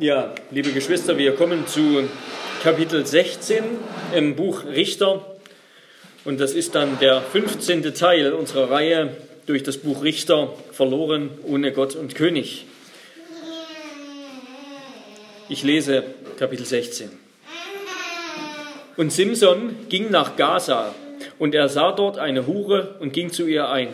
Ja, liebe Geschwister, wir kommen zu Kapitel 16 im Buch Richter. Und das ist dann der 15. Teil unserer Reihe durch das Buch Richter verloren ohne Gott und König. Ich lese Kapitel 16. Und Simson ging nach Gaza, und er sah dort eine Hure und ging zu ihr ein.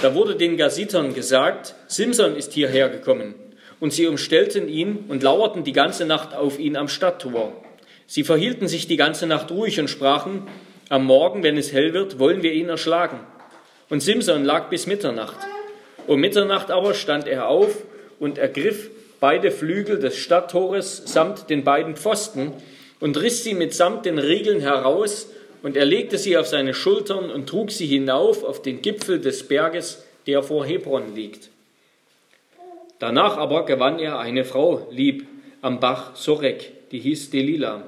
Da wurde den Gasitern gesagt, Simson ist hierher gekommen. Und sie umstellten ihn und lauerten die ganze Nacht auf ihn am Stadttor. Sie verhielten sich die ganze Nacht ruhig und sprachen, am Morgen, wenn es hell wird, wollen wir ihn erschlagen. Und Simson lag bis Mitternacht. Um Mitternacht aber stand er auf und ergriff beide Flügel des Stadttores samt den beiden Pfosten und riss sie mitsamt den Riegeln heraus und er legte sie auf seine Schultern und trug sie hinauf auf den Gipfel des Berges, der vor Hebron liegt. Danach aber gewann er eine Frau lieb am Bach Sorek, die hieß Delila.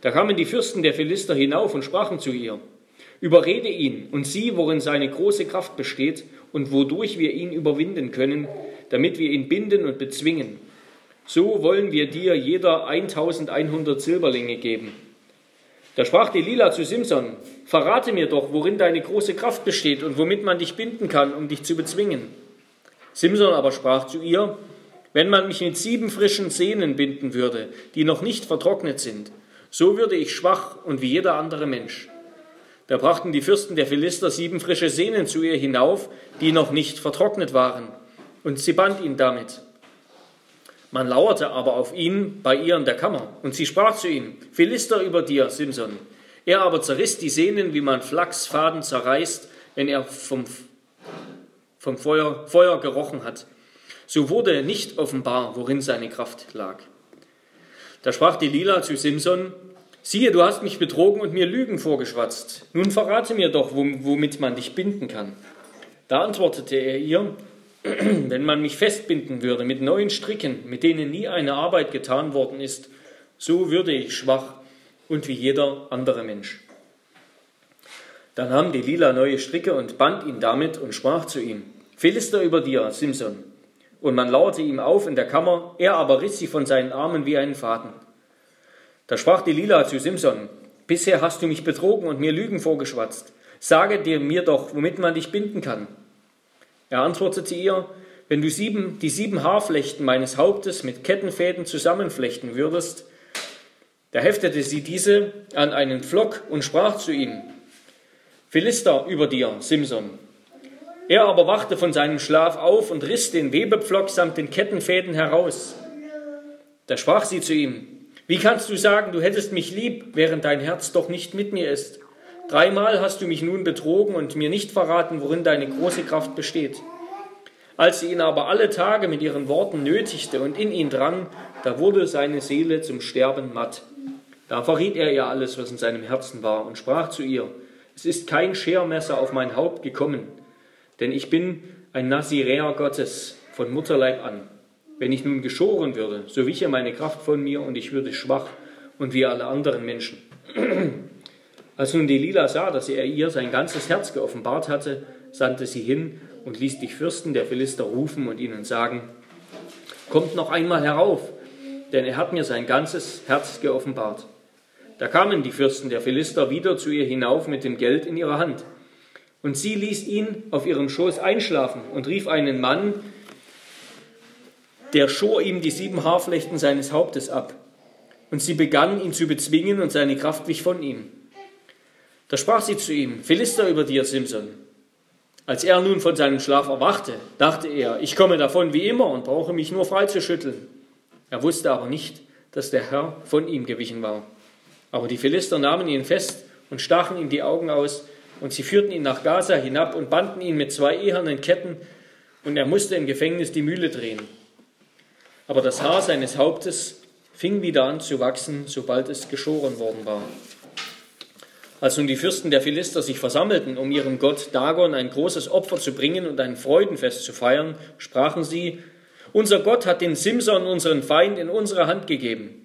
Da kamen die Fürsten der Philister hinauf und sprachen zu ihr, Überrede ihn und sieh, worin seine große Kraft besteht und wodurch wir ihn überwinden können, damit wir ihn binden und bezwingen. So wollen wir dir jeder 1100 Silberlinge geben. Da sprach Delila zu Simson, Verrate mir doch, worin deine große Kraft besteht und womit man dich binden kann, um dich zu bezwingen. Simson aber sprach zu ihr, wenn man mich mit sieben frischen Sehnen binden würde, die noch nicht vertrocknet sind, so würde ich schwach und wie jeder andere Mensch. Da brachten die Fürsten der Philister sieben frische Sehnen zu ihr hinauf, die noch nicht vertrocknet waren, und sie band ihn damit. Man lauerte aber auf ihn bei ihr in der Kammer, und sie sprach zu ihm, Philister über dir, Simson. Er aber zerriss die Sehnen, wie man Flachsfaden zerreißt, wenn er vom vom Feuer, Feuer gerochen hat. So wurde nicht offenbar, worin seine Kraft lag. Da sprach Delila zu Simson, siehe, du hast mich betrogen und mir Lügen vorgeschwatzt. Nun verrate mir doch, womit man dich binden kann. Da antwortete er ihr, wenn man mich festbinden würde mit neuen Stricken, mit denen nie eine Arbeit getan worden ist, so würde ich schwach und wie jeder andere Mensch. Da nahm Delila neue Stricke und band ihn damit und sprach zu ihm, Philister über dir, Simson. Und man lauerte ihm auf in der Kammer, er aber riss sie von seinen Armen wie einen Faden. Da sprach Delila zu Simson, Bisher hast du mich betrogen und mir Lügen vorgeschwatzt. Sage dir mir doch, womit man dich binden kann. Er antwortete ihr, wenn du sieben, die sieben Haarflechten meines Hauptes mit Kettenfäden zusammenflechten würdest, da heftete sie diese an einen Pflock und sprach zu ihm, Philister über dir, Simson. Er aber wachte von seinem Schlaf auf und riss den Webepflock samt den Kettenfäden heraus. Da sprach sie zu ihm, wie kannst du sagen, du hättest mich lieb, während dein Herz doch nicht mit mir ist? Dreimal hast du mich nun betrogen und mir nicht verraten, worin deine große Kraft besteht. Als sie ihn aber alle Tage mit ihren Worten nötigte und in ihn drang, da wurde seine Seele zum Sterben matt. Da verriet er ihr alles, was in seinem Herzen war, und sprach zu ihr, es ist kein Schermesser auf mein Haupt gekommen, denn ich bin ein Naziräer Gottes von Mutterleib an. Wenn ich nun geschoren würde, so wiche meine Kraft von mir und ich würde schwach und wie alle anderen Menschen. Als nun Delila sah, dass er ihr sein ganzes Herz geoffenbart hatte, sandte sie hin und ließ die Fürsten der Philister rufen und ihnen sagen, Kommt noch einmal herauf, denn er hat mir sein ganzes Herz geoffenbart. Da kamen die Fürsten der Philister wieder zu ihr hinauf mit dem Geld in ihrer Hand. Und sie ließ ihn auf ihrem Schoß einschlafen und rief einen Mann, der schor ihm die sieben Haarflechten seines Hauptes ab. Und sie begann, ihn zu bezwingen, und seine Kraft wich von ihm. Da sprach sie zu ihm, Philister über dir, Simson. Als er nun von seinem Schlaf erwachte, dachte er, ich komme davon wie immer und brauche mich nur freizuschütteln. Er wusste aber nicht, dass der Herr von ihm gewichen war. Aber die Philister nahmen ihn fest und stachen ihm die Augen aus, und sie führten ihn nach Gaza hinab und banden ihn mit zwei ehernen Ketten, und er musste im Gefängnis die Mühle drehen. Aber das Haar seines Hauptes fing wieder an zu wachsen, sobald es geschoren worden war. Als nun die Fürsten der Philister sich versammelten, um ihrem Gott Dagon ein großes Opfer zu bringen und ein Freudenfest zu feiern, sprachen sie, unser Gott hat den Simson, unseren Feind, in unsere Hand gegeben.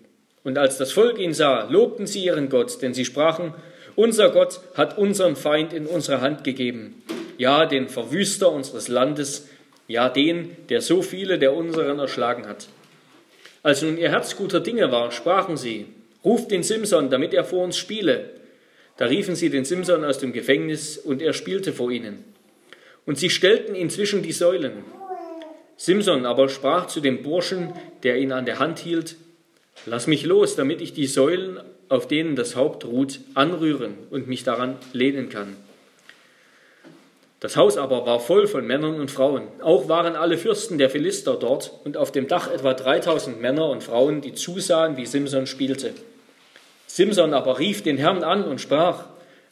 Und als das Volk ihn sah, lobten sie ihren Gott, denn sie sprachen, unser Gott hat unseren Feind in unsere Hand gegeben, ja, den Verwüster unseres Landes, ja, den, der so viele der unseren erschlagen hat. Als nun ihr Herz guter Dinge war, sprachen sie, ruft den Simson, damit er vor uns spiele. Da riefen sie den Simson aus dem Gefängnis, und er spielte vor ihnen. Und sie stellten ihn zwischen die Säulen. Simson aber sprach zu dem Burschen, der ihn an der Hand hielt, Lass mich los, damit ich die Säulen, auf denen das Haupt ruht, anrühren und mich daran lehnen kann. Das Haus aber war voll von Männern und Frauen. Auch waren alle Fürsten der Philister dort und auf dem Dach etwa 3000 Männer und Frauen, die zusahen, wie Simson spielte. Simson aber rief den Herrn an und sprach,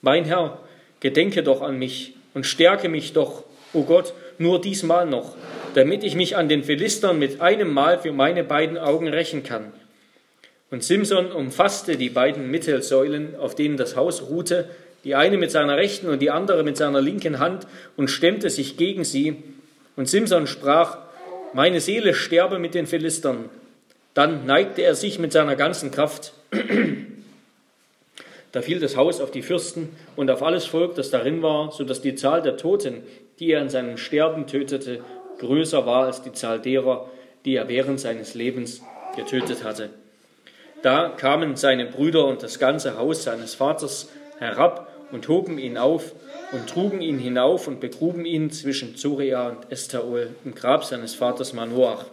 Mein Herr, gedenke doch an mich und stärke mich doch, o oh Gott, nur diesmal noch, damit ich mich an den Philistern mit einem Mal für meine beiden Augen rächen kann. Und Simson umfasste die beiden Mittelsäulen, auf denen das Haus ruhte, die eine mit seiner rechten und die andere mit seiner linken Hand, und stemmte sich gegen sie. Und Simson sprach, meine Seele sterbe mit den Philistern. Dann neigte er sich mit seiner ganzen Kraft. Da fiel das Haus auf die Fürsten und auf alles Volk, das darin war, so dass die Zahl der Toten, die er in seinem Sterben tötete, größer war als die Zahl derer, die er während seines Lebens getötet hatte. Da kamen seine Brüder und das ganze Haus seines Vaters herab und hoben ihn auf und trugen ihn hinauf und begruben ihn zwischen Zorea und Estaol im Grab seines Vaters Manoach.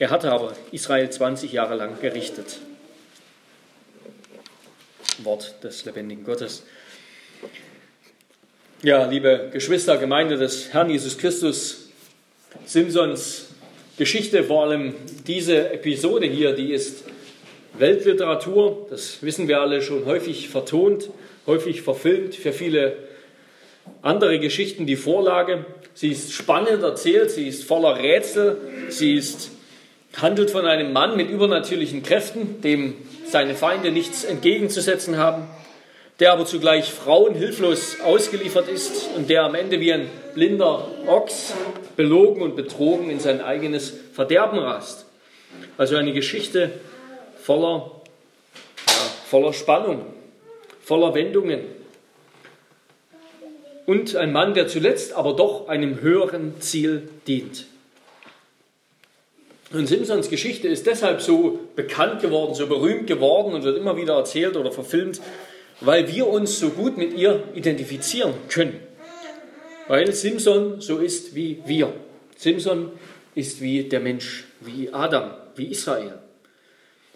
Er hatte aber Israel 20 Jahre lang gerichtet. Wort des lebendigen Gottes. Ja, liebe Geschwister, Gemeinde des Herrn Jesus Christus, Simsons Geschichte, vor allem diese Episode hier, die ist Weltliteratur, das wissen wir alle schon häufig vertont, häufig verfilmt, für viele andere Geschichten die Vorlage. Sie ist spannend erzählt, sie ist voller Rätsel, sie ist, handelt von einem Mann mit übernatürlichen Kräften, dem seine Feinde nichts entgegenzusetzen haben, der aber zugleich Frauen hilflos ausgeliefert ist und der am Ende wie ein blinder Ochs belogen und betrogen in sein eigenes Verderben rast. Also eine Geschichte voller, ja, voller Spannung, voller Wendungen. Und ein Mann, der zuletzt aber doch einem höheren Ziel dient. Und Simpsons Geschichte ist deshalb so bekannt geworden, so berühmt geworden und wird immer wieder erzählt oder verfilmt, weil wir uns so gut mit ihr identifizieren können. Weil Simpson so ist wie wir. Simpson ist wie der Mensch, wie Adam, wie Israel.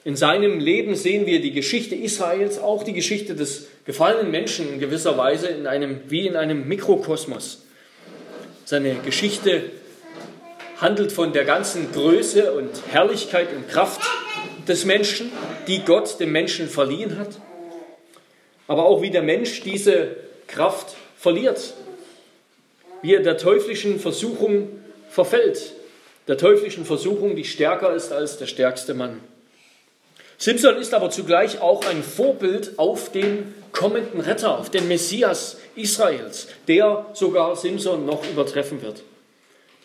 In seinem Leben sehen wir die Geschichte Israels, auch die Geschichte des gefallenen Menschen in gewisser Weise in einem, wie in einem Mikrokosmos. Seine Geschichte handelt von der ganzen Größe und Herrlichkeit und Kraft des Menschen, die Gott dem Menschen verliehen hat, aber auch wie der Mensch diese Kraft verliert, wie er der teuflischen Versuchung verfällt, der teuflischen Versuchung, die stärker ist als der stärkste Mann. Simson ist aber zugleich auch ein Vorbild auf den kommenden Retter, auf den Messias Israels, der sogar Simson noch übertreffen wird.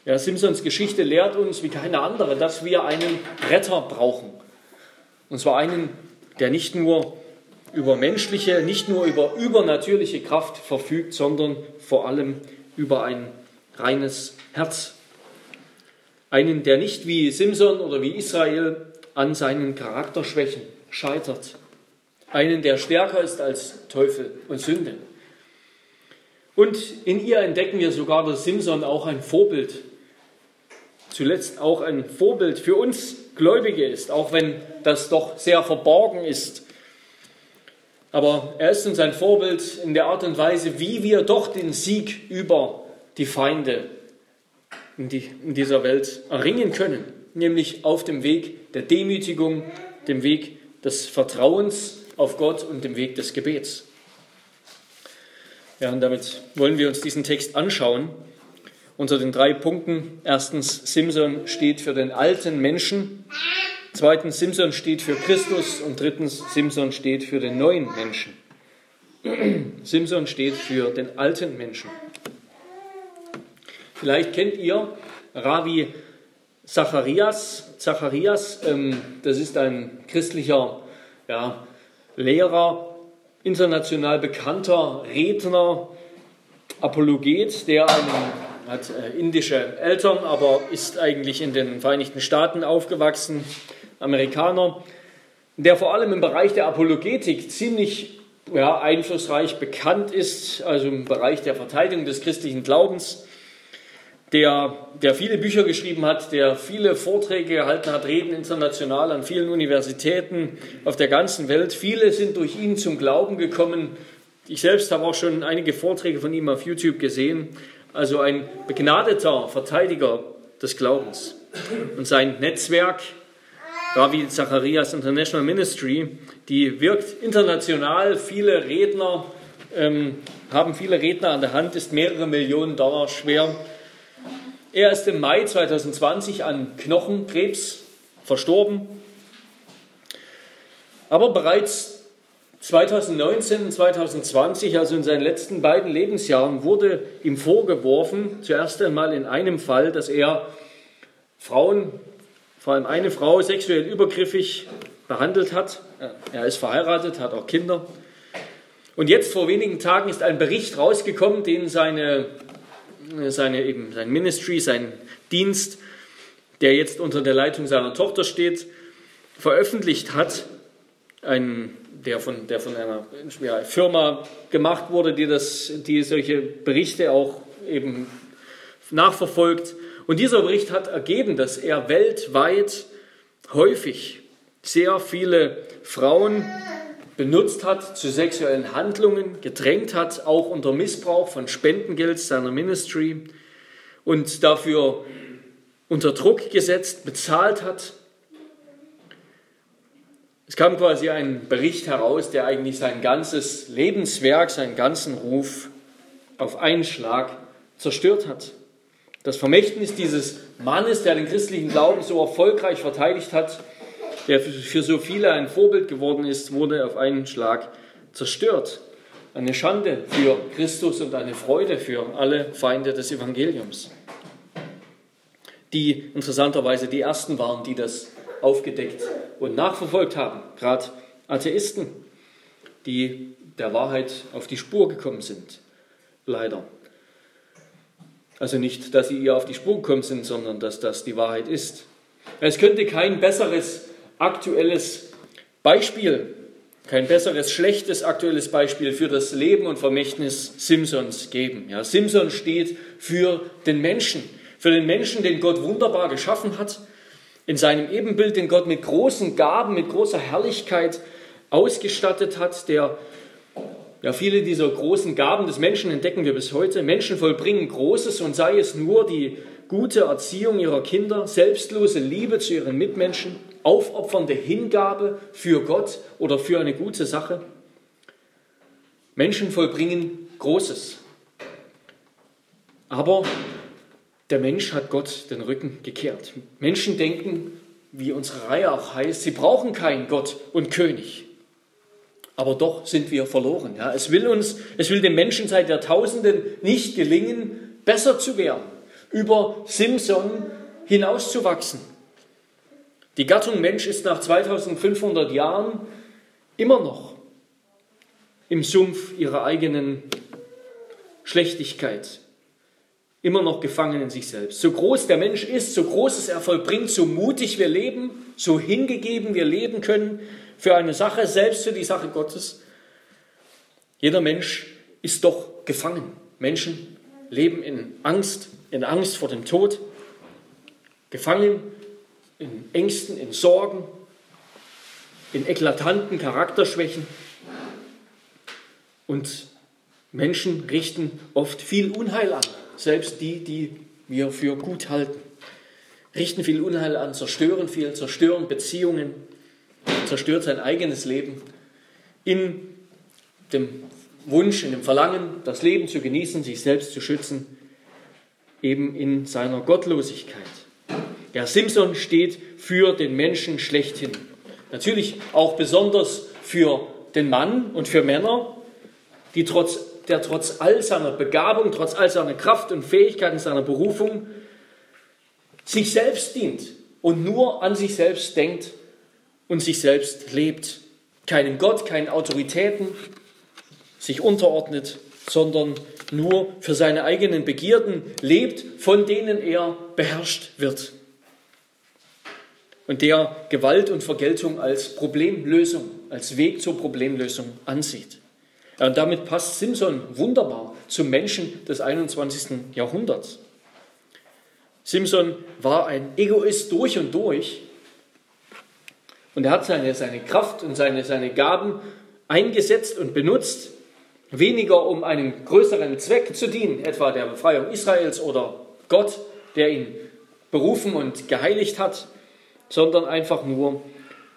Ja, Simsons Geschichte lehrt uns wie keine andere, dass wir einen Retter brauchen. Und zwar einen, der nicht nur über menschliche, nicht nur über übernatürliche Kraft verfügt, sondern vor allem über ein reines Herz. Einen, der nicht wie Simson oder wie Israel an seinen Charakterschwächen scheitert. Einen, der stärker ist als Teufel und Sünde. Und in ihr entdecken wir sogar, dass Simson auch ein Vorbild, zuletzt auch ein Vorbild für uns Gläubige ist, auch wenn das doch sehr verborgen ist. Aber er ist uns ein Vorbild in der Art und Weise, wie wir doch den Sieg über die Feinde in, die, in dieser Welt erringen können, nämlich auf dem Weg der Demütigung, dem Weg des Vertrauens auf Gott und dem Weg des Gebets. Ja, und damit wollen wir uns diesen Text anschauen. Unter den drei Punkten. Erstens, Simson steht für den alten Menschen. Zweitens, Simson steht für Christus. Und drittens, Simson steht für den neuen Menschen. Simson steht für den alten Menschen. Vielleicht kennt ihr Ravi Zacharias. Zacharias, ähm, das ist ein christlicher ja, Lehrer, international bekannter Redner, Apologet, der einen, hat äh, indische Eltern, aber ist eigentlich in den Vereinigten Staaten aufgewachsen, Amerikaner, der vor allem im Bereich der Apologetik ziemlich ja, einflussreich bekannt ist, also im Bereich der Verteidigung des christlichen Glaubens, der, der viele Bücher geschrieben hat, der viele Vorträge gehalten hat, Reden international an vielen Universitäten auf der ganzen Welt. Viele sind durch ihn zum Glauben gekommen. Ich selbst habe auch schon einige Vorträge von ihm auf YouTube gesehen. Also ein begnadeter Verteidiger des Glaubens. Und sein Netzwerk, Ravi Zacharias International Ministry, die wirkt international. Viele Redner ähm, haben viele Redner an der Hand, ist mehrere Millionen Dollar schwer. Er ist im Mai 2020 an Knochenkrebs verstorben. Aber bereits 2019 und 2020, also in seinen letzten beiden Lebensjahren, wurde ihm vorgeworfen, zuerst einmal in einem Fall, dass er Frauen, vor allem eine Frau, sexuell übergriffig behandelt hat. Er ist verheiratet, hat auch Kinder. Und jetzt vor wenigen Tagen ist ein Bericht rausgekommen, den seine, seine eben sein Ministry, sein Dienst, der jetzt unter der Leitung seiner Tochter steht, veröffentlicht hat. Ein, der, von, der von einer ja, Firma gemacht wurde, die, das, die solche Berichte auch eben nachverfolgt. Und dieser Bericht hat ergeben, dass er weltweit häufig sehr viele Frauen benutzt hat zu sexuellen Handlungen, gedrängt hat, auch unter Missbrauch von Spendengeld seiner Ministry und dafür unter Druck gesetzt, bezahlt hat. Es kam quasi ein Bericht heraus, der eigentlich sein ganzes Lebenswerk, seinen ganzen Ruf auf einen Schlag zerstört hat. Das Vermächtnis dieses Mannes, der den christlichen Glauben so erfolgreich verteidigt hat, der für so viele ein Vorbild geworden ist, wurde auf einen Schlag zerstört. Eine Schande für Christus und eine Freude für alle Feinde des Evangeliums, die interessanterweise die ersten waren, die das aufgedeckt und nachverfolgt haben, gerade Atheisten, die der Wahrheit auf die Spur gekommen sind, leider. Also nicht, dass sie ihr auf die Spur gekommen sind, sondern dass das die Wahrheit ist. Es könnte kein besseres aktuelles Beispiel, kein besseres, schlechtes aktuelles Beispiel für das Leben und Vermächtnis Simsons geben. Ja, Simson steht für den Menschen, für den Menschen, den Gott wunderbar geschaffen hat, in seinem Ebenbild, den Gott mit großen Gaben, mit großer Herrlichkeit ausgestattet hat, der ja, viele dieser großen Gaben des Menschen entdecken wir bis heute. Menschen vollbringen Großes und sei es nur die gute Erziehung ihrer Kinder, selbstlose Liebe zu ihren Mitmenschen, aufopfernde Hingabe für Gott oder für eine gute Sache. Menschen vollbringen Großes. Aber der Mensch hat Gott den Rücken gekehrt. Menschen denken, wie unsere Reihe auch heißt, sie brauchen keinen Gott und König. Aber doch sind wir verloren. Ja, es will uns, es will dem Menschen seit Jahrtausenden nicht gelingen, besser zu werden über Simson hinauszuwachsen. Die Gattung Mensch ist nach 2500 Jahren immer noch im Sumpf ihrer eigenen Schlechtigkeit, immer noch gefangen in sich selbst. So groß der Mensch ist, so großes er vollbringt, so mutig wir leben, so hingegeben wir leben können für eine Sache, selbst für die Sache Gottes. Jeder Mensch ist doch gefangen. Menschen leben in Angst, in Angst vor dem Tod, gefangen in Ängsten, in Sorgen, in eklatanten Charakterschwächen. Und Menschen richten oft viel Unheil an, selbst die, die wir für gut halten. Richten viel Unheil an, zerstören viel, zerstören Beziehungen, zerstört sein eigenes Leben in dem Wunsch, in dem Verlangen, das Leben zu genießen, sich selbst zu schützen eben in seiner Gottlosigkeit. Der Simson steht für den Menschen schlechthin. Natürlich auch besonders für den Mann und für Männer, die trotz, der trotz all seiner Begabung, trotz all seiner Kraft und Fähigkeiten, seiner Berufung, sich selbst dient und nur an sich selbst denkt und sich selbst lebt. Keinen Gott, keinen Autoritäten, sich unterordnet, sondern nur für seine eigenen Begierden lebt, von denen er beherrscht wird. Und der Gewalt und Vergeltung als Problemlösung, als Weg zur Problemlösung ansieht. Und damit passt Simson wunderbar zum Menschen des 21. Jahrhunderts. Simson war ein Egoist durch und durch und er hat seine, seine Kraft und seine, seine Gaben eingesetzt und benutzt, weniger um einen größeren Zweck zu dienen, etwa der Befreiung Israels oder Gott, der ihn berufen und geheiligt hat, sondern einfach nur,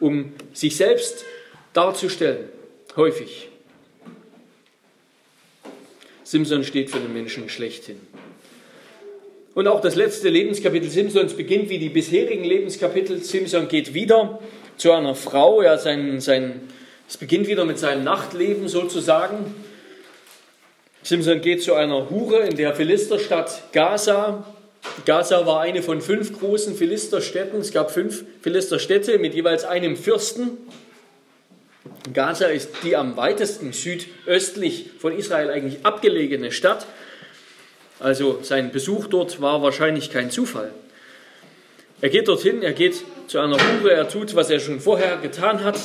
um sich selbst darzustellen, häufig. Simson steht für den Menschen schlechthin. Und auch das letzte Lebenskapitel Simsons beginnt wie die bisherigen Lebenskapitel. Simson geht wieder zu einer Frau. Ja, sein, sein, es beginnt wieder mit seinem Nachtleben sozusagen. Simson geht zu einer Hure in der Philisterstadt Gaza. Gaza war eine von fünf großen Philisterstädten. Es gab fünf Philisterstädte mit jeweils einem Fürsten. Gaza ist die am weitesten südöstlich von Israel eigentlich abgelegene Stadt. Also sein Besuch dort war wahrscheinlich kein Zufall. Er geht dorthin, er geht zu einer Hure, er tut, was er schon vorher getan hat.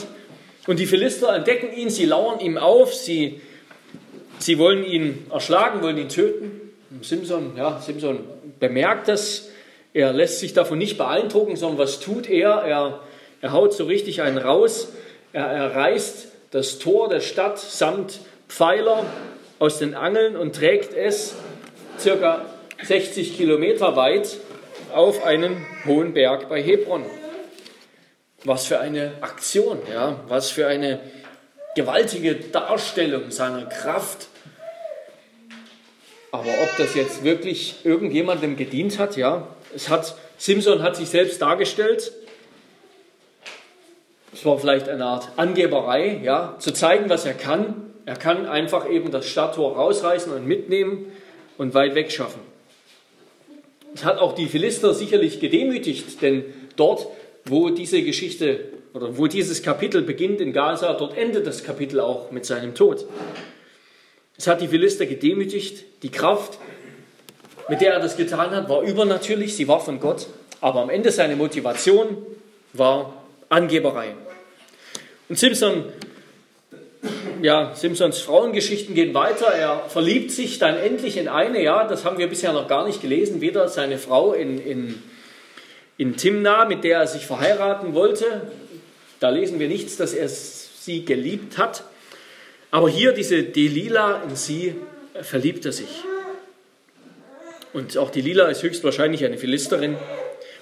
Und die Philister entdecken ihn, sie lauern ihm auf, sie, sie wollen ihn erschlagen, wollen ihn töten. Simson, ja, Simson bemerkt das, er lässt sich davon nicht beeindrucken, sondern was tut er? Er, er haut so richtig einen raus, er, er reißt das Tor der Stadt samt Pfeiler aus den Angeln und trägt es circa 60 Kilometer weit auf einen hohen Berg bei Hebron. Was für eine Aktion, ja, was für eine gewaltige Darstellung seiner Kraft. Aber ob das jetzt wirklich irgendjemandem gedient hat, ja, es hat, Simson hat sich selbst dargestellt. Es war vielleicht eine Art Angeberei, ja, zu zeigen, was er kann. Er kann einfach eben das Stadttor rausreißen und mitnehmen und weit weg schaffen. Es hat auch die Philister sicherlich gedemütigt, denn dort, wo diese Geschichte oder wo dieses Kapitel beginnt in Gaza, dort endet das Kapitel auch mit seinem Tod. Es hat die Philister gedemütigt. Die Kraft, mit der er das getan hat, war übernatürlich, sie war von Gott, aber am Ende seine Motivation war Angeberei. Und Simpson ja, Simpsons Frauengeschichten gehen weiter. Er verliebt sich dann endlich in eine, ja, das haben wir bisher noch gar nicht gelesen, wieder seine Frau in, in, in Timna, mit der er sich verheiraten wollte. Da lesen wir nichts, dass er sie geliebt hat. Aber hier diese Delila in sie verliebt er sich. Und auch Delila ist höchstwahrscheinlich eine Philisterin.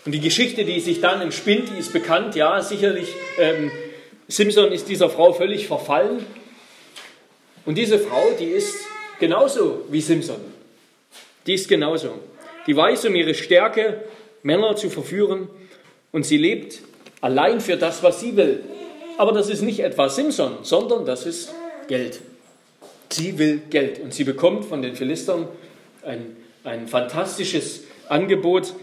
Und die Geschichte, die sich dann entspinnt, die ist bekannt, ja, sicherlich. Ähm, Simson ist dieser Frau völlig verfallen. Und diese Frau, die ist genauso wie Simson. Die ist genauso. Die weiß um ihre Stärke, Männer zu verführen. Und sie lebt allein für das, was sie will. Aber das ist nicht etwa Simson, sondern das ist Geld. Sie will Geld. Und sie bekommt von den Philistern ein, ein fantastisches Angebot.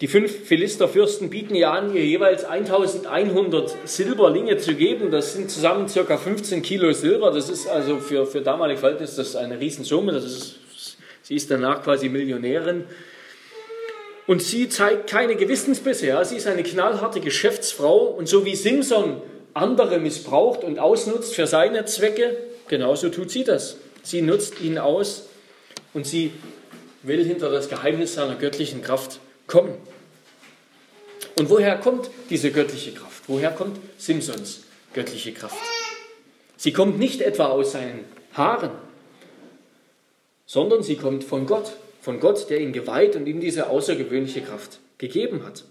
Die fünf Philisterfürsten bieten ihr an, ihr jeweils 1100 Silberlinge zu geben. Das sind zusammen ca. 15 Kilo Silber. Das ist also für, für damalige Verhältnisse das eine Riesensumme. Das ist, sie ist danach quasi Millionärin. Und sie zeigt keine Gewissensbisse. Ja. Sie ist eine knallharte Geschäftsfrau. Und so wie Simson andere missbraucht und ausnutzt für seine Zwecke, genauso tut sie das. Sie nutzt ihn aus und sie will hinter das Geheimnis seiner göttlichen Kraft kommen. Und woher kommt diese göttliche Kraft? Woher kommt Simpsons göttliche Kraft? Sie kommt nicht etwa aus seinen Haaren, sondern sie kommt von Gott, von Gott, der ihn geweiht und ihm diese außergewöhnliche Kraft gegeben hat.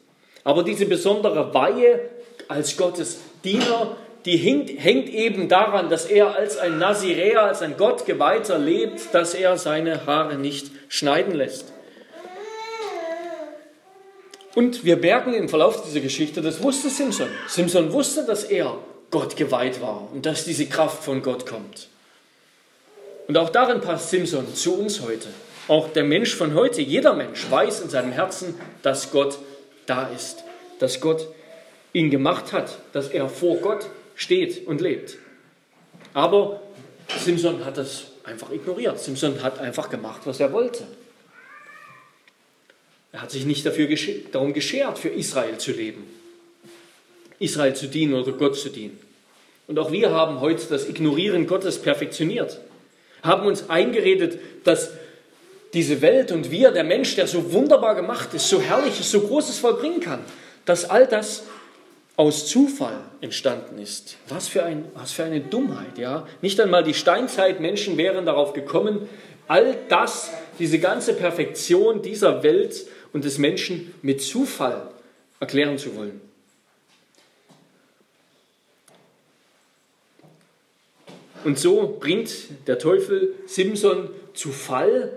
Aber diese besondere Weihe als Gottes Diener, die hängt, eben daran, dass er als ein Naziräer, als ein Gottgeweihter lebt, dass er seine Haare nicht schneiden lässt. Und wir merken im Verlauf dieser Geschichte, das wusste Simson. Simson wusste, dass er Gott geweiht war und dass diese Kraft von Gott kommt. Und auch darin passt Simson zu uns heute. Auch der Mensch von heute, jeder Mensch weiß in seinem Herzen, dass Gott da ist, dass Gott ihn gemacht hat, dass er vor Gott steht und lebt. Aber Simson hat das einfach ignoriert. Simson hat einfach gemacht, was er wollte. Er hat sich nicht dafür darum geschert, für Israel zu leben, Israel zu dienen oder Gott zu dienen. Und auch wir haben heute das Ignorieren Gottes perfektioniert, haben uns eingeredet, dass diese Welt und wir, der Mensch, der so wunderbar gemacht ist, so herrlich ist, so Großes vollbringen kann, dass all das aus Zufall entstanden ist. Was für, ein, was für eine Dummheit, ja. Nicht einmal die Steinzeitmenschen wären darauf gekommen, all das, diese ganze Perfektion dieser Welt und des Menschen mit Zufall erklären zu wollen. Und so bringt der Teufel Simson zu Fall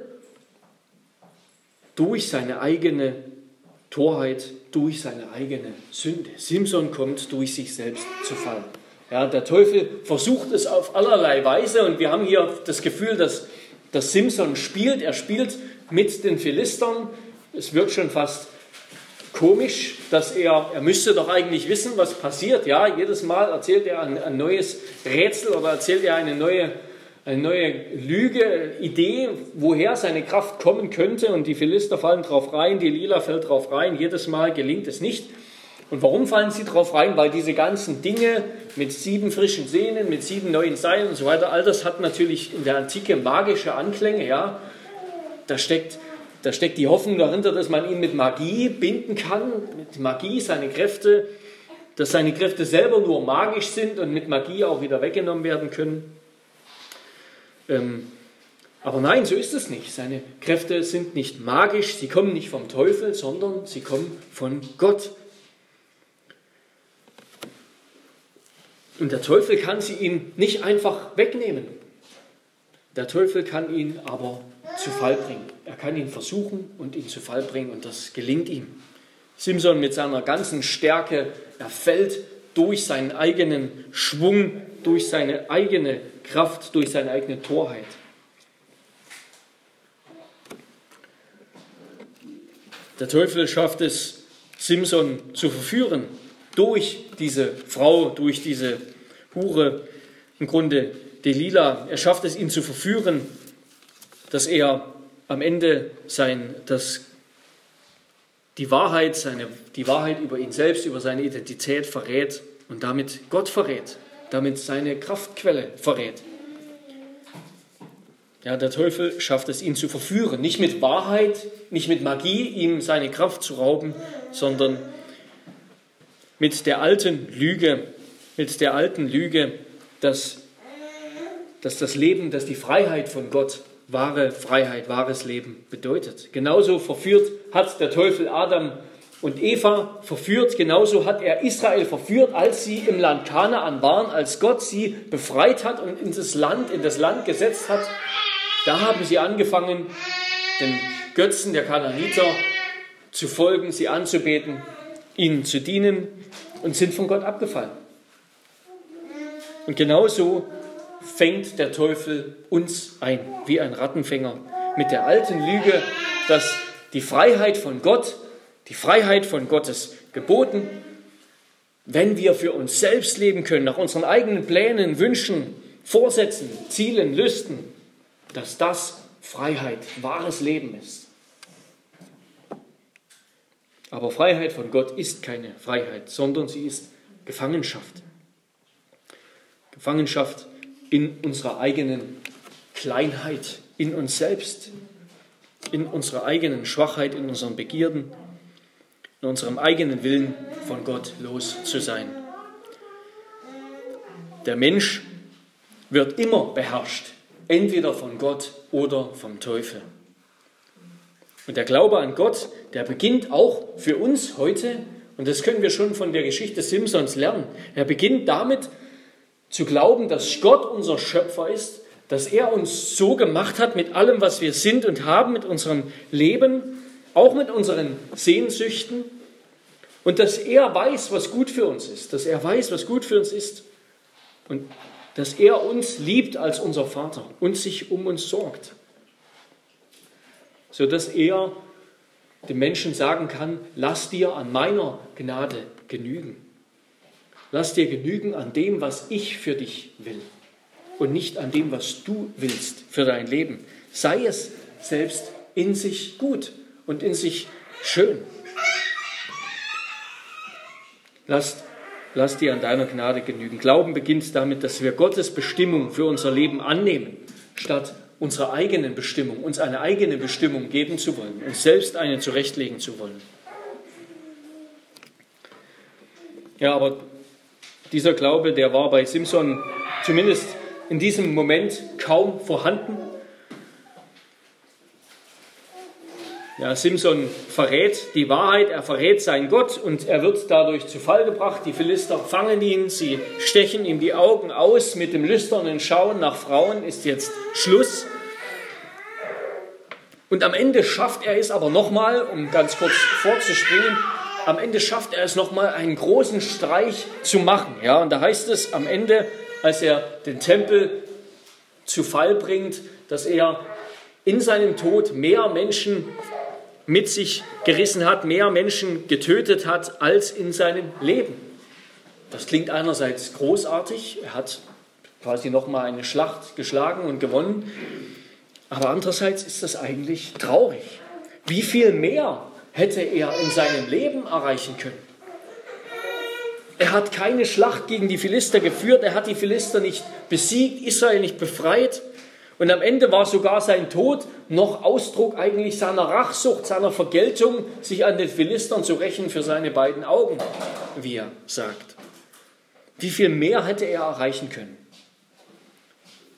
durch seine eigene Torheit, durch seine eigene Sünde. Simson kommt durch sich selbst zu Fall. Ja, der Teufel versucht es auf allerlei Weise und wir haben hier das Gefühl, dass, dass Simson spielt. Er spielt mit den Philistern. Es wirkt schon fast komisch, dass er, er müsste doch eigentlich wissen, was passiert. Ja, jedes Mal erzählt er ein, ein neues Rätsel oder erzählt er eine neue eine neue Lüge, Idee, woher seine Kraft kommen könnte. Und die Philister fallen drauf rein, die Lila fällt drauf rein. Jedes Mal gelingt es nicht. Und warum fallen sie drauf rein? Weil diese ganzen Dinge mit sieben frischen Sehnen, mit sieben neuen Seilen und so weiter, all das hat natürlich in der Antike magische Anklänge. Ja, da steckt, da steckt die Hoffnung dahinter, dass man ihn mit Magie binden kann, mit Magie seine Kräfte, dass seine Kräfte selber nur magisch sind und mit Magie auch wieder weggenommen werden können. Ähm, aber nein, so ist es nicht. Seine Kräfte sind nicht magisch, sie kommen nicht vom Teufel, sondern sie kommen von Gott. Und der Teufel kann sie ihm nicht einfach wegnehmen. Der Teufel kann ihn aber zu Fall bringen. Er kann ihn versuchen und ihn zu Fall bringen und das gelingt ihm. Simson mit seiner ganzen Stärke, er fällt durch seinen eigenen Schwung, durch seine eigene Kraft durch seine eigene Torheit. Der Teufel schafft es, Simson zu verführen durch diese Frau, durch diese Hure, im Grunde Delila. Er schafft es, ihn zu verführen, dass er am Ende sein, dass die Wahrheit, seine, die Wahrheit über ihn selbst, über seine Identität verrät und damit Gott verrät damit seine Kraftquelle verrät. Ja, der Teufel schafft es, ihn zu verführen. Nicht mit Wahrheit, nicht mit Magie, ihm seine Kraft zu rauben, sondern mit der alten Lüge, mit der alten Lüge, dass, dass das Leben, dass die Freiheit von Gott wahre Freiheit, wahres Leben bedeutet. Genauso verführt hat der Teufel Adam und Eva verführt, genauso hat er Israel verführt, als sie im Land Kanaan waren, als Gott sie befreit hat und in das Land, in das Land gesetzt hat. Da haben sie angefangen, den Götzen der Kanaaniter zu folgen, sie anzubeten, ihnen zu dienen und sind von Gott abgefallen. Und genauso fängt der Teufel uns ein, wie ein Rattenfänger, mit der alten Lüge, dass die Freiheit von Gott die Freiheit von Gottes geboten, wenn wir für uns selbst leben können, nach unseren eigenen Plänen, Wünschen, Vorsätzen, Zielen, Lüsten, dass das Freiheit, wahres Leben ist. Aber Freiheit von Gott ist keine Freiheit, sondern sie ist Gefangenschaft. Gefangenschaft in unserer eigenen Kleinheit, in uns selbst, in unserer eigenen Schwachheit, in unseren Begierden, in unserem eigenen Willen von Gott los zu sein. Der Mensch wird immer beherrscht, entweder von Gott oder vom Teufel. Und der Glaube an Gott, der beginnt auch für uns heute, und das können wir schon von der Geschichte Simpsons lernen, er beginnt damit zu glauben, dass Gott unser Schöpfer ist, dass er uns so gemacht hat mit allem, was wir sind und haben, mit unserem Leben, auch mit unseren Sehnsüchten. Und dass er weiß, was gut für uns ist, dass er weiß, was gut für uns ist. Und dass er uns liebt als unser Vater und sich um uns sorgt, sodass er dem Menschen sagen kann, lass dir an meiner Gnade genügen. Lass dir genügen an dem, was ich für dich will. Und nicht an dem, was du willst für dein Leben. Sei es selbst in sich gut und in sich schön. Lasst, lass dir an deiner Gnade genügen. Glauben beginnt damit, dass wir Gottes Bestimmung für unser Leben annehmen, statt unserer eigenen Bestimmung, uns eine eigene Bestimmung geben zu wollen, uns selbst eine zurechtlegen zu wollen. Ja, aber dieser Glaube, der war bei Simson zumindest in diesem Moment kaum vorhanden. Ja, Simson verrät die Wahrheit, er verrät seinen Gott und er wird dadurch zu Fall gebracht. Die Philister fangen ihn, sie stechen ihm die Augen aus. Mit dem lüsternen Schauen nach Frauen ist jetzt Schluss. Und am Ende schafft er es aber nochmal, um ganz kurz vorzuspringen, am Ende schafft er es nochmal, einen großen Streich zu machen. Ja, und da heißt es am Ende, als er den Tempel zu Fall bringt, dass er in seinem Tod mehr Menschen mit sich gerissen hat, mehr Menschen getötet hat als in seinem Leben. Das klingt einerseits großartig, er hat quasi nochmal eine Schlacht geschlagen und gewonnen, aber andererseits ist das eigentlich traurig. Wie viel mehr hätte er in seinem Leben erreichen können? Er hat keine Schlacht gegen die Philister geführt, er hat die Philister nicht besiegt, Israel nicht befreit, und am Ende war sogar sein Tod noch Ausdruck eigentlich seiner Rachsucht, seiner Vergeltung, sich an den Philistern zu rächen für seine beiden Augen, wie er sagt. Wie viel mehr hätte er erreichen können?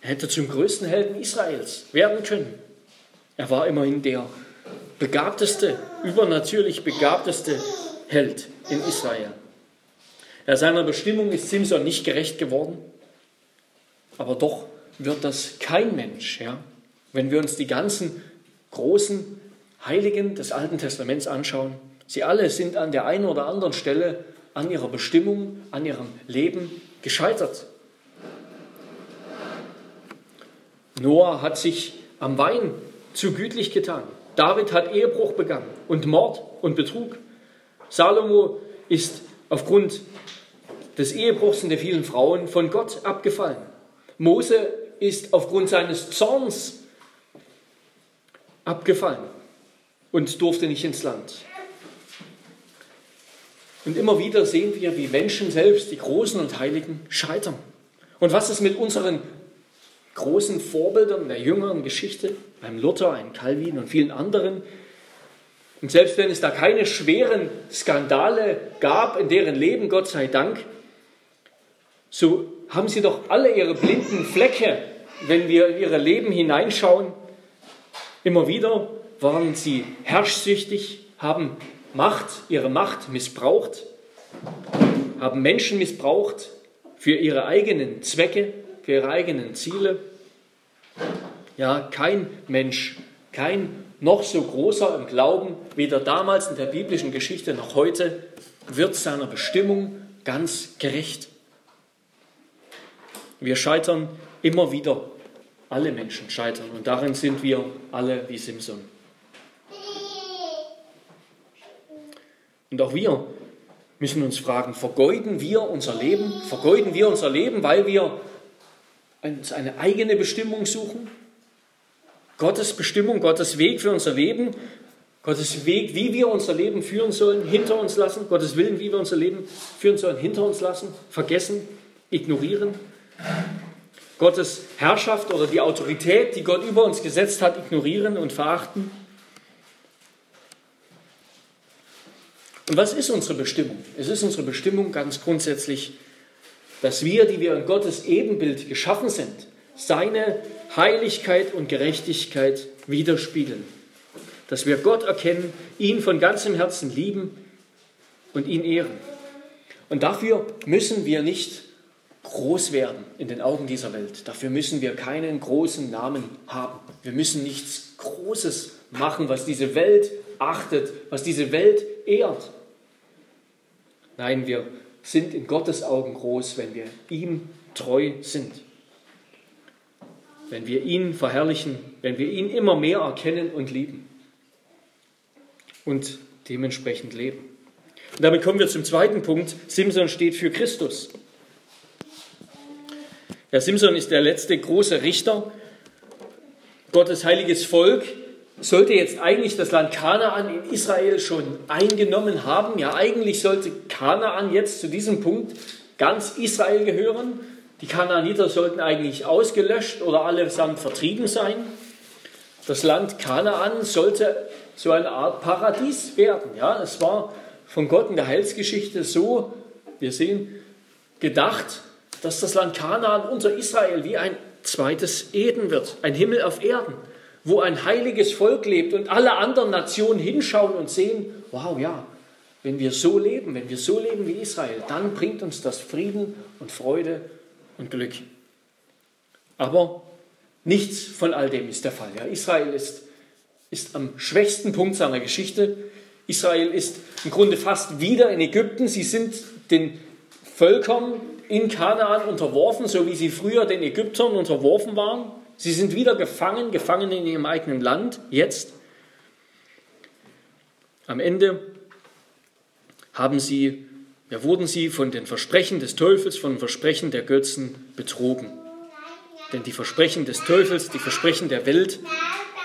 Er hätte zum größten Helden Israels werden können. Er war immerhin der begabteste, übernatürlich begabteste Held in Israel. Ja, seiner Bestimmung ist Simson nicht gerecht geworden, aber doch wird das kein Mensch. Ja? Wenn wir uns die ganzen großen Heiligen des Alten Testaments anschauen, sie alle sind an der einen oder anderen Stelle an ihrer Bestimmung, an ihrem Leben gescheitert. Noah hat sich am Wein zu gütlich getan. David hat Ehebruch begangen und Mord und Betrug. Salomo ist aufgrund des Ehebruchs und der vielen Frauen von Gott abgefallen. Mose ist aufgrund seines Zorns abgefallen und durfte nicht ins Land. Und immer wieder sehen wir, wie Menschen selbst, die Großen und Heiligen, scheitern. Und was ist mit unseren großen Vorbildern der jüngeren Geschichte, beim Luther, einem Calvin und vielen anderen? Und selbst wenn es da keine schweren Skandale gab in deren Leben, Gott sei Dank, so haben sie doch alle ihre blinden Flecke wenn wir in ihre Leben hineinschauen, immer wieder waren sie herrschsüchtig, haben Macht, ihre Macht missbraucht, haben Menschen missbraucht für ihre eigenen Zwecke, für ihre eigenen Ziele. Ja, kein Mensch, kein noch so großer im Glauben, weder damals in der biblischen Geschichte noch heute, wird seiner Bestimmung ganz gerecht. Wir scheitern immer wieder alle Menschen scheitern und darin sind wir alle wie Simson. Und auch wir müssen uns fragen, vergeuden wir unser Leben? Vergeuden wir unser Leben, weil wir uns eine eigene Bestimmung suchen? Gottes Bestimmung, Gottes Weg für unser Leben, Gottes Weg, wie wir unser Leben führen sollen, hinter uns lassen, Gottes Willen, wie wir unser Leben führen sollen, hinter uns lassen, vergessen, ignorieren. Gottes Herrschaft oder die Autorität, die Gott über uns gesetzt hat, ignorieren und verachten? Und was ist unsere Bestimmung? Es ist unsere Bestimmung ganz grundsätzlich, dass wir, die wir in Gottes Ebenbild geschaffen sind, seine Heiligkeit und Gerechtigkeit widerspiegeln. Dass wir Gott erkennen, ihn von ganzem Herzen lieben und ihn ehren. Und dafür müssen wir nicht groß werden in den Augen dieser Welt. Dafür müssen wir keinen großen Namen haben. Wir müssen nichts Großes machen, was diese Welt achtet, was diese Welt ehrt. Nein, wir sind in Gottes Augen groß, wenn wir ihm treu sind. Wenn wir ihn verherrlichen, wenn wir ihn immer mehr erkennen und lieben und dementsprechend leben. Und damit kommen wir zum zweiten Punkt. Simson steht für Christus. Der Simson ist der letzte große Richter. Gottes heiliges Volk sollte jetzt eigentlich das Land Kanaan in Israel schon eingenommen haben. Ja, eigentlich sollte Kanaan jetzt zu diesem Punkt ganz Israel gehören. Die Kanaaniter sollten eigentlich ausgelöscht oder allesamt vertrieben sein. Das Land Kanaan sollte so eine Art Paradies werden. Ja, es war von Gott in der Heilsgeschichte so, wir sehen, gedacht, dass das Land Kanaan unter Israel wie ein zweites Eden wird, ein Himmel auf Erden, wo ein heiliges Volk lebt und alle anderen Nationen hinschauen und sehen, wow, ja, wenn wir so leben, wenn wir so leben wie Israel, dann bringt uns das Frieden und Freude und Glück. Aber nichts von all dem ist der Fall. Ja, Israel ist, ist am schwächsten Punkt seiner Geschichte. Israel ist im Grunde fast wieder in Ägypten. Sie sind den Völkern in Kanaan unterworfen, so wie sie früher den Ägyptern unterworfen waren. Sie sind wieder gefangen, gefangen in ihrem eigenen Land, jetzt. Am Ende haben sie, ja, wurden sie von den Versprechen des Teufels, von den Versprechen der Götzen betrogen. Denn die Versprechen des Teufels, die Versprechen der Welt,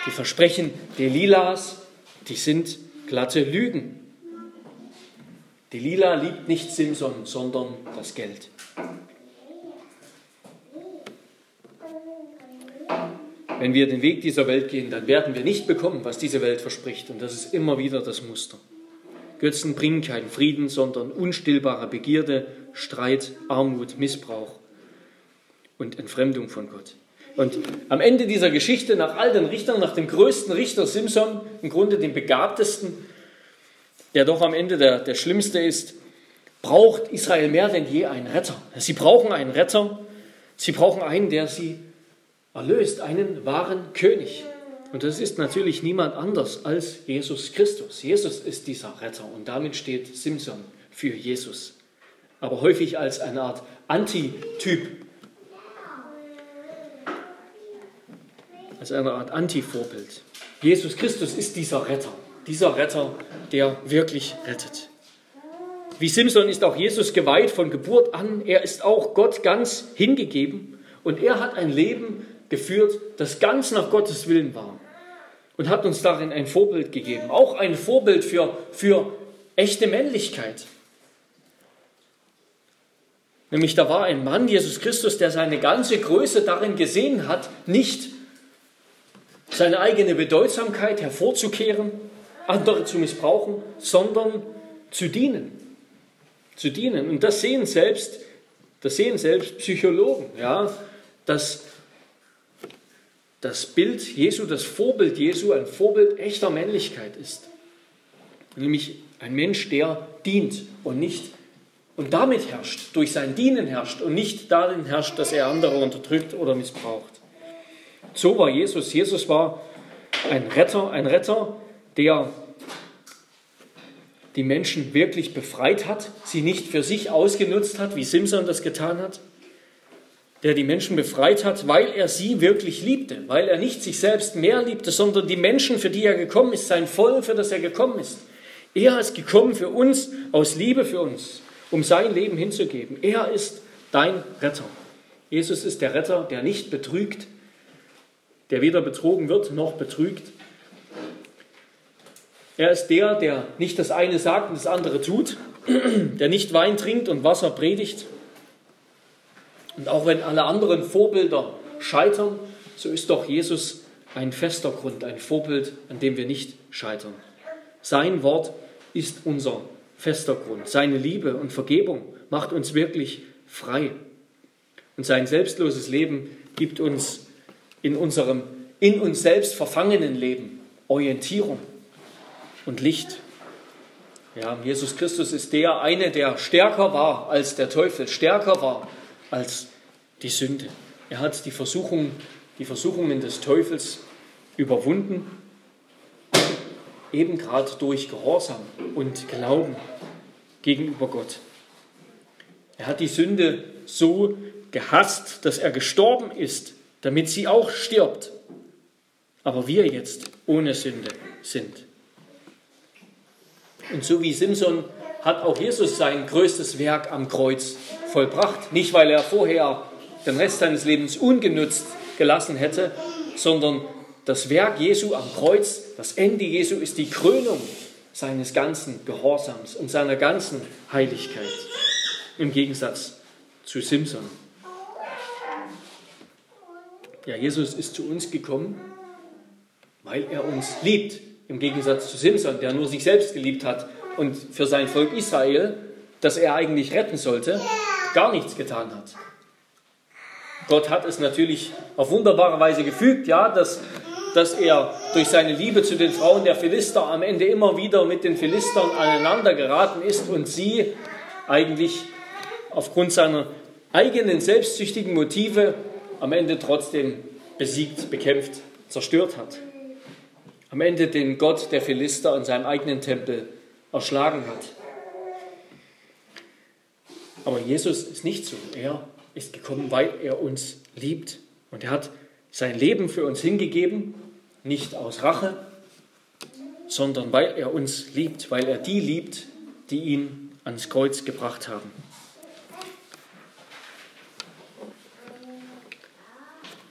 die Versprechen der Lilas, die sind glatte Lügen. Delila liebt nicht Simson, sondern das Geld. Wenn wir den Weg dieser Welt gehen, dann werden wir nicht bekommen, was diese Welt verspricht. Und das ist immer wieder das Muster. Götzen bringen keinen Frieden, sondern unstillbare Begierde, Streit, Armut, Missbrauch und Entfremdung von Gott. Und am Ende dieser Geschichte, nach all den Richtern, nach dem größten Richter Simson, im Grunde dem begabtesten, der doch am Ende der, der schlimmste ist, braucht Israel mehr denn je einen Retter. Sie brauchen einen Retter, sie brauchen einen, der sie erlöst, einen wahren König. Und das ist natürlich niemand anders als Jesus Christus. Jesus ist dieser Retter und damit steht Simson für Jesus. Aber häufig als eine Art Antityp, als eine Art Anti-Vorbild. Jesus Christus ist dieser Retter, dieser Retter, der wirklich rettet. Wie Simson ist auch Jesus geweiht von Geburt an. Er ist auch Gott ganz hingegeben und er hat ein Leben geführt, das ganz nach Gottes Willen war und hat uns darin ein Vorbild gegeben. Auch ein Vorbild für, für echte Männlichkeit. Nämlich da war ein Mann, Jesus Christus, der seine ganze Größe darin gesehen hat, nicht seine eigene Bedeutsamkeit hervorzukehren, andere zu missbrauchen, sondern zu dienen. Zu dienen. Und das sehen selbst, das sehen selbst Psychologen, ja, dass das Bild Jesu, das Vorbild Jesu ein Vorbild echter Männlichkeit ist. Nämlich ein Mensch, der dient und nicht und damit herrscht, durch sein Dienen herrscht und nicht darin herrscht, dass er andere unterdrückt oder missbraucht. So war Jesus. Jesus war ein Retter, ein Retter, der die Menschen wirklich befreit hat, sie nicht für sich ausgenutzt hat, wie Simson das getan hat, der die Menschen befreit hat, weil er sie wirklich liebte, weil er nicht sich selbst mehr liebte, sondern die Menschen, für die er gekommen ist, sein Volk, für das er gekommen ist. Er ist gekommen für uns, aus Liebe für uns, um sein Leben hinzugeben. Er ist dein Retter. Jesus ist der Retter, der nicht betrügt, der weder betrogen wird noch betrügt. Er ist der, der nicht das eine sagt und das andere tut, der nicht Wein trinkt und Wasser predigt, und auch wenn alle anderen Vorbilder scheitern, so ist doch Jesus ein fester Grund, ein Vorbild, an dem wir nicht scheitern. Sein Wort ist unser fester Grund. Seine Liebe und Vergebung macht uns wirklich frei. Und sein selbstloses Leben gibt uns in unserem in uns selbst verfangenen Leben Orientierung und Licht. Ja, Jesus Christus ist der eine, der stärker war als der Teufel, stärker war als die Sünde. Er hat die, Versuchung, die Versuchungen des Teufels überwunden, eben gerade durch Gehorsam und Glauben gegenüber Gott. Er hat die Sünde so gehasst, dass er gestorben ist, damit sie auch stirbt. Aber wir jetzt ohne Sünde sind. Und so wie Simson hat auch Jesus sein größtes Werk am Kreuz vollbracht. Nicht, weil er vorher den Rest seines Lebens ungenutzt gelassen hätte, sondern das Werk Jesu am Kreuz, das Ende Jesu ist die Krönung seines ganzen Gehorsams und seiner ganzen Heiligkeit. Im Gegensatz zu Simson. Ja, Jesus ist zu uns gekommen, weil er uns liebt. Im Gegensatz zu Simson, der nur sich selbst geliebt hat und für sein Volk Israel, das er eigentlich retten sollte, gar nichts getan hat. Gott hat es natürlich auf wunderbare Weise gefügt, ja, dass, dass er durch seine Liebe zu den Frauen der Philister am Ende immer wieder mit den Philistern aneinander geraten ist und sie eigentlich aufgrund seiner eigenen selbstsüchtigen Motive am Ende trotzdem besiegt, bekämpft, zerstört hat. Am Ende den Gott der Philister in seinem eigenen Tempel erschlagen hat. Aber Jesus ist nicht so. Er ist gekommen, weil er uns liebt. Und er hat sein Leben für uns hingegeben, nicht aus Rache, sondern weil er uns liebt, weil er die liebt, die ihn ans Kreuz gebracht haben.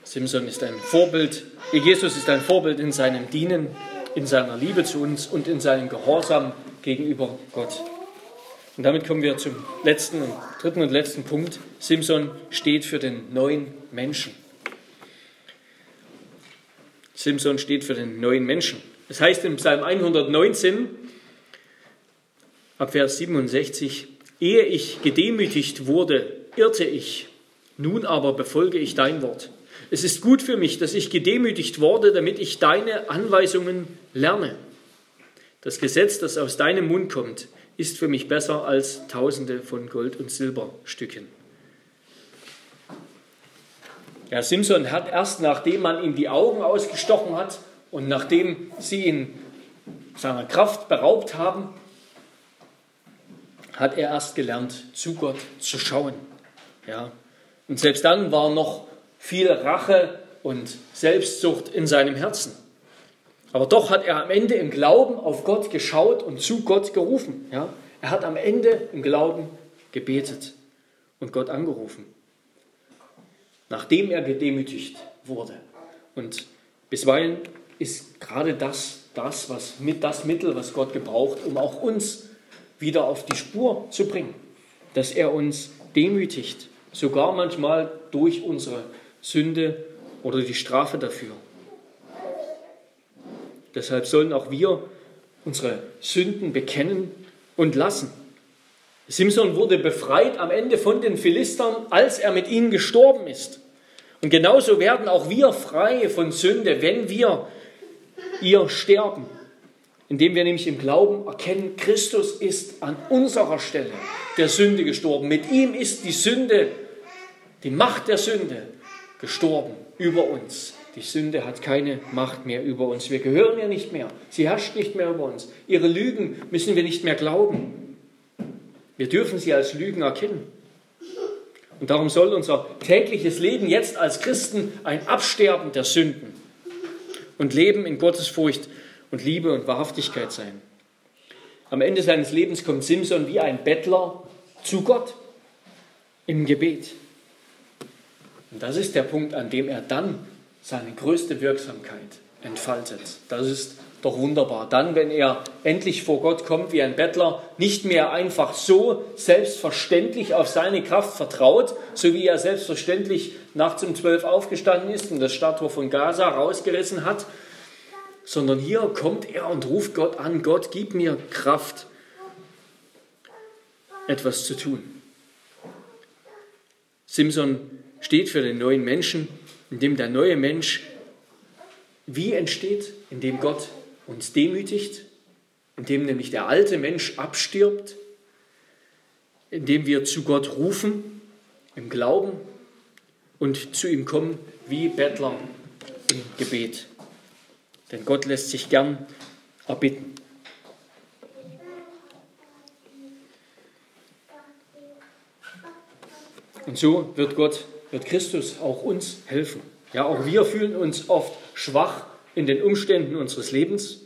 Simson ist ein Vorbild, Jesus ist ein Vorbild in seinem Dienen, in seiner Liebe zu uns und in seinem Gehorsam gegenüber Gott. Und damit kommen wir zum letzten dritten und letzten Punkt. Simson steht für den neuen Menschen. Simson steht für den neuen Menschen. Das heißt in Psalm 119, ab Vers 67, ehe ich gedemütigt wurde, irrte ich, nun aber befolge ich dein Wort. Es ist gut für mich, dass ich gedemütigt wurde, damit ich deine Anweisungen lerne. Das Gesetz, das aus deinem Mund kommt, ist für mich besser als Tausende von Gold- und Silberstücken. Ja, Simson hat erst nachdem man ihm die Augen ausgestochen hat und nachdem sie ihn seiner Kraft beraubt haben, hat er erst gelernt, zu Gott zu schauen. Ja. Und selbst dann war noch viel Rache und Selbstsucht in seinem Herzen. Aber doch hat er am Ende im Glauben auf Gott geschaut und zu Gott gerufen. Ja? Er hat am Ende im Glauben gebetet und Gott angerufen, nachdem er gedemütigt wurde. Und bisweilen ist gerade das das, was mit das Mittel, was Gott gebraucht, um auch uns wieder auf die Spur zu bringen, dass er uns demütigt, sogar manchmal durch unsere Sünde oder die Strafe dafür. Deshalb sollen auch wir unsere Sünden bekennen und lassen. Simson wurde befreit am Ende von den Philistern, als er mit ihnen gestorben ist. Und genauso werden auch wir frei von Sünde, wenn wir ihr sterben. Indem wir nämlich im Glauben erkennen, Christus ist an unserer Stelle der Sünde gestorben. Mit ihm ist die Sünde, die Macht der Sünde gestorben über uns. Die Sünde hat keine Macht mehr über uns. Wir gehören ihr nicht mehr. Sie herrscht nicht mehr über uns. Ihre Lügen müssen wir nicht mehr glauben. Wir dürfen sie als Lügen erkennen. Und darum soll unser tägliches Leben jetzt als Christen ein Absterben der Sünden und Leben in Gottesfurcht und Liebe und Wahrhaftigkeit sein. Am Ende seines Lebens kommt Simson wie ein Bettler zu Gott im Gebet. Und das ist der Punkt, an dem er dann seine größte Wirksamkeit entfaltet. Das ist doch wunderbar. Dann, wenn er endlich vor Gott kommt wie ein Bettler, nicht mehr einfach so selbstverständlich auf seine Kraft vertraut, so wie er selbstverständlich nachts um zwölf aufgestanden ist und das Stadttor von Gaza rausgerissen hat, sondern hier kommt er und ruft Gott an, Gott, gib mir Kraft, etwas zu tun. Simson steht für den neuen Menschen, in dem der neue Mensch wie entsteht, indem Gott uns demütigt, indem nämlich der alte Mensch abstirbt, indem wir zu Gott rufen im Glauben und zu ihm kommen wie Bettler im Gebet. Denn Gott lässt sich gern erbitten. Und so wird Gott wird Christus auch uns helfen. Ja, auch wir fühlen uns oft schwach in den Umständen unseres Lebens.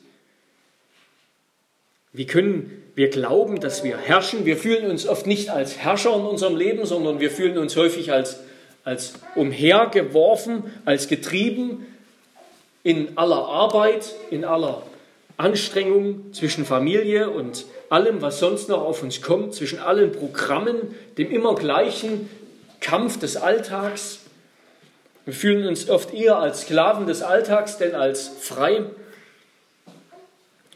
Wie können wir glauben, dass wir herrschen? Wir fühlen uns oft nicht als Herrscher in unserem Leben, sondern wir fühlen uns häufig als, als umhergeworfen, als getrieben in aller Arbeit, in aller Anstrengung zwischen Familie und allem, was sonst noch auf uns kommt, zwischen allen Programmen, dem immer gleichen Kampf des Alltags. Wir fühlen uns oft eher als Sklaven des Alltags, denn als frei.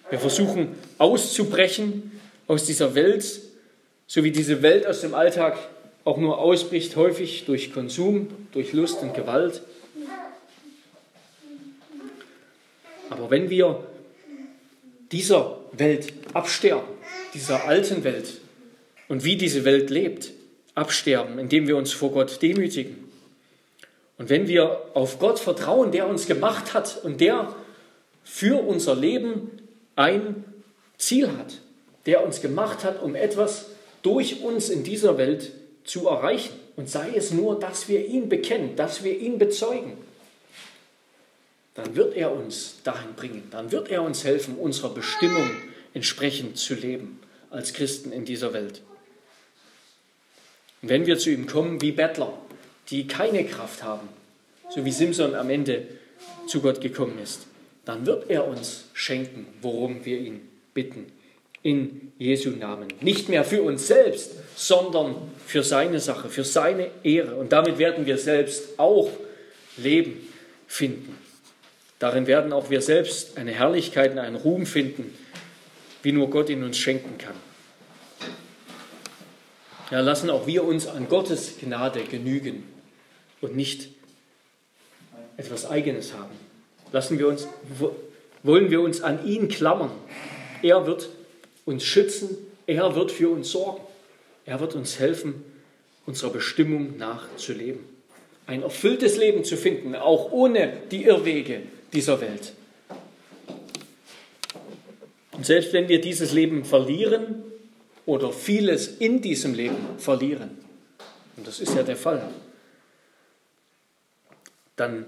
Wir versuchen auszubrechen aus dieser Welt, so wie diese Welt aus dem Alltag auch nur ausbricht, häufig durch Konsum, durch Lust und Gewalt. Aber wenn wir dieser Welt absterben, dieser alten Welt und wie diese Welt lebt, absterben, indem wir uns vor Gott demütigen. Und wenn wir auf Gott vertrauen, der uns gemacht hat und der für unser Leben ein Ziel hat, der uns gemacht hat, um etwas durch uns in dieser Welt zu erreichen. Und sei es nur, dass wir ihn bekennen, dass wir ihn bezeugen dann wird er uns dahin bringen, dann wird er uns helfen, unserer Bestimmung entsprechend zu leben als Christen in dieser Welt. Und wenn wir zu ihm kommen wie Bettler, die keine Kraft haben, so wie Simson am Ende zu Gott gekommen ist, dann wird er uns schenken, worum wir ihn bitten. In Jesu Namen. Nicht mehr für uns selbst, sondern für seine Sache, für seine Ehre. Und damit werden wir selbst auch Leben finden. Darin werden auch wir selbst eine Herrlichkeit und einen Ruhm finden, wie nur Gott ihn uns schenken kann. Ja, lassen auch wir uns an Gottes Gnade genügen und nicht etwas Eigenes haben. Lassen wir uns, wollen wir uns an ihn klammern. Er wird uns schützen, er wird für uns sorgen, er wird uns helfen, unserer Bestimmung nachzuleben. Ein erfülltes Leben zu finden, auch ohne die Irrwege, dieser Welt. Und selbst wenn wir dieses Leben verlieren oder vieles in diesem Leben verlieren, und das ist ja der Fall, dann,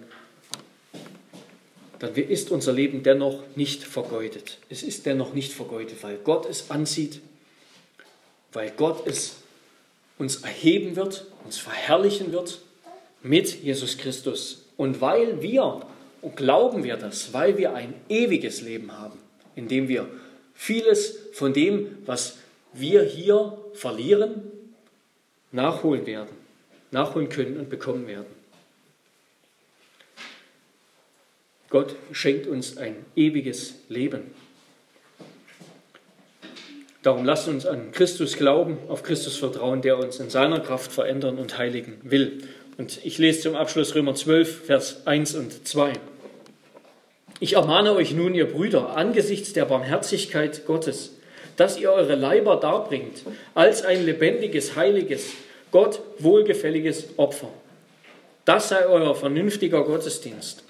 dann ist unser Leben dennoch nicht vergeudet. Es ist dennoch nicht vergeudet, weil Gott es ansieht, weil Gott es uns erheben wird, uns verherrlichen wird mit Jesus Christus. Und weil wir und glauben wir das, weil wir ein ewiges Leben haben, in dem wir vieles von dem, was wir hier verlieren, nachholen werden, nachholen können und bekommen werden. Gott schenkt uns ein ewiges Leben. Darum lasst uns an Christus glauben, auf Christus vertrauen, der uns in seiner Kraft verändern und heiligen will. Und ich lese zum Abschluss Römer 12, Vers 1 und 2. Ich ermahne euch nun, ihr Brüder, angesichts der Barmherzigkeit Gottes, dass ihr eure Leiber darbringt als ein lebendiges, heiliges, Gott wohlgefälliges Opfer. Das sei euer vernünftiger Gottesdienst.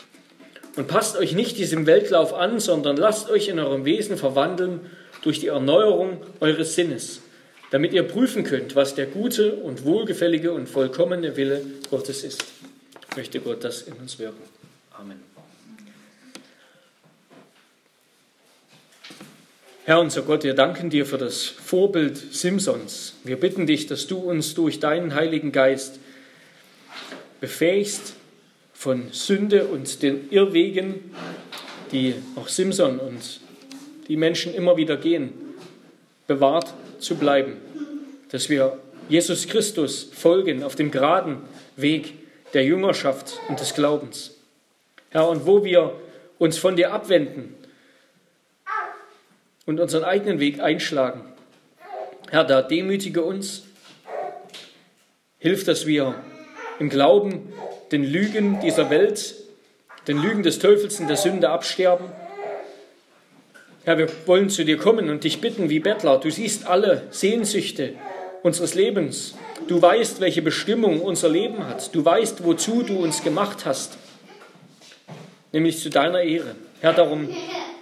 Und passt euch nicht diesem Weltlauf an, sondern lasst euch in eurem Wesen verwandeln durch die Erneuerung eures Sinnes damit ihr prüfen könnt, was der gute und wohlgefällige und vollkommene Wille Gottes ist. Möchte Gott das in uns wirken. Amen. Herr unser Gott, wir danken dir für das Vorbild Simsons. Wir bitten dich, dass du uns durch deinen Heiligen Geist befähigst, von Sünde und den Irrwegen, die auch Simson und die Menschen immer wieder gehen, bewahrt zu bleiben, dass wir Jesus Christus folgen auf dem geraden Weg der Jüngerschaft und des Glaubens. Herr, und wo wir uns von dir abwenden und unseren eigenen Weg einschlagen, Herr, da demütige uns, hilf, dass wir im Glauben den Lügen dieser Welt, den Lügen des Teufels und der Sünde absterben Herr, wir wollen zu dir kommen und dich bitten wie Bettler. Du siehst alle Sehnsüchte unseres Lebens. Du weißt, welche Bestimmung unser Leben hat. Du weißt, wozu du uns gemacht hast, nämlich zu deiner Ehre. Herr, darum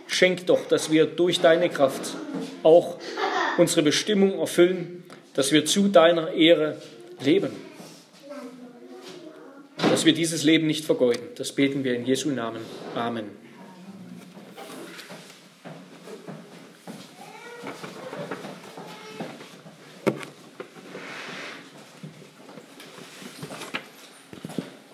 schenk doch, dass wir durch deine Kraft auch unsere Bestimmung erfüllen, dass wir zu deiner Ehre leben. Dass wir dieses Leben nicht vergeuden. Das beten wir in Jesu Namen. Amen.